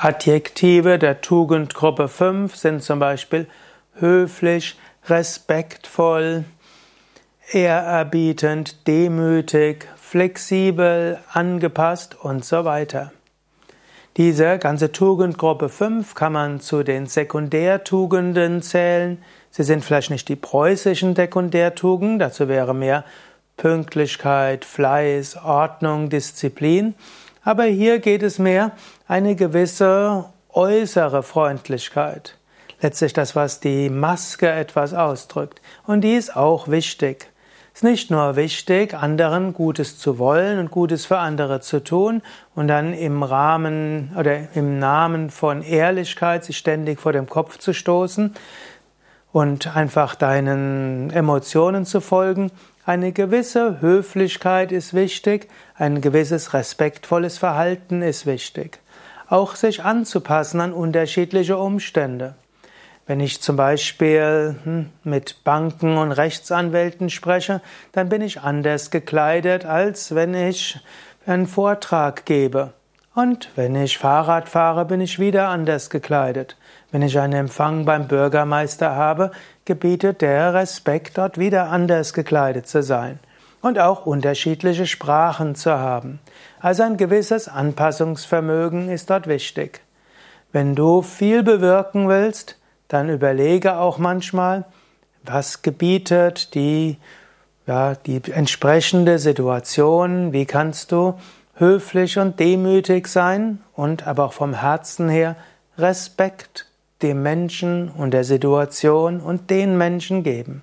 Adjektive der Tugendgruppe 5 sind zum Beispiel höflich, respektvoll, ehrerbietend, demütig, flexibel, angepasst und so weiter. Diese ganze Tugendgruppe 5 kann man zu den Sekundärtugenden zählen. Sie sind vielleicht nicht die preußischen Sekundärtugenden, dazu wäre mehr Pünktlichkeit, Fleiß, Ordnung, Disziplin. Aber hier geht es mehr eine gewisse äußere Freundlichkeit. Letztlich das, was die Maske etwas ausdrückt. Und die ist auch wichtig. Es ist nicht nur wichtig, anderen Gutes zu wollen und Gutes für andere zu tun und dann im Rahmen oder im Namen von Ehrlichkeit sich ständig vor dem Kopf zu stoßen und einfach deinen Emotionen zu folgen, eine gewisse Höflichkeit ist wichtig, ein gewisses respektvolles Verhalten ist wichtig. Auch sich anzupassen an unterschiedliche Umstände. Wenn ich zum Beispiel hm, mit Banken und Rechtsanwälten spreche, dann bin ich anders gekleidet, als wenn ich einen Vortrag gebe. Und wenn ich Fahrrad fahre, bin ich wieder anders gekleidet. Wenn ich einen Empfang beim Bürgermeister habe, gebietet der Respekt, dort wieder anders gekleidet zu sein und auch unterschiedliche Sprachen zu haben. Also ein gewisses Anpassungsvermögen ist dort wichtig. Wenn du viel bewirken willst, dann überlege auch manchmal, was gebietet die, ja, die entsprechende Situation, wie kannst du höflich und demütig sein und aber auch vom Herzen her Respekt dem Menschen und der Situation und den Menschen geben.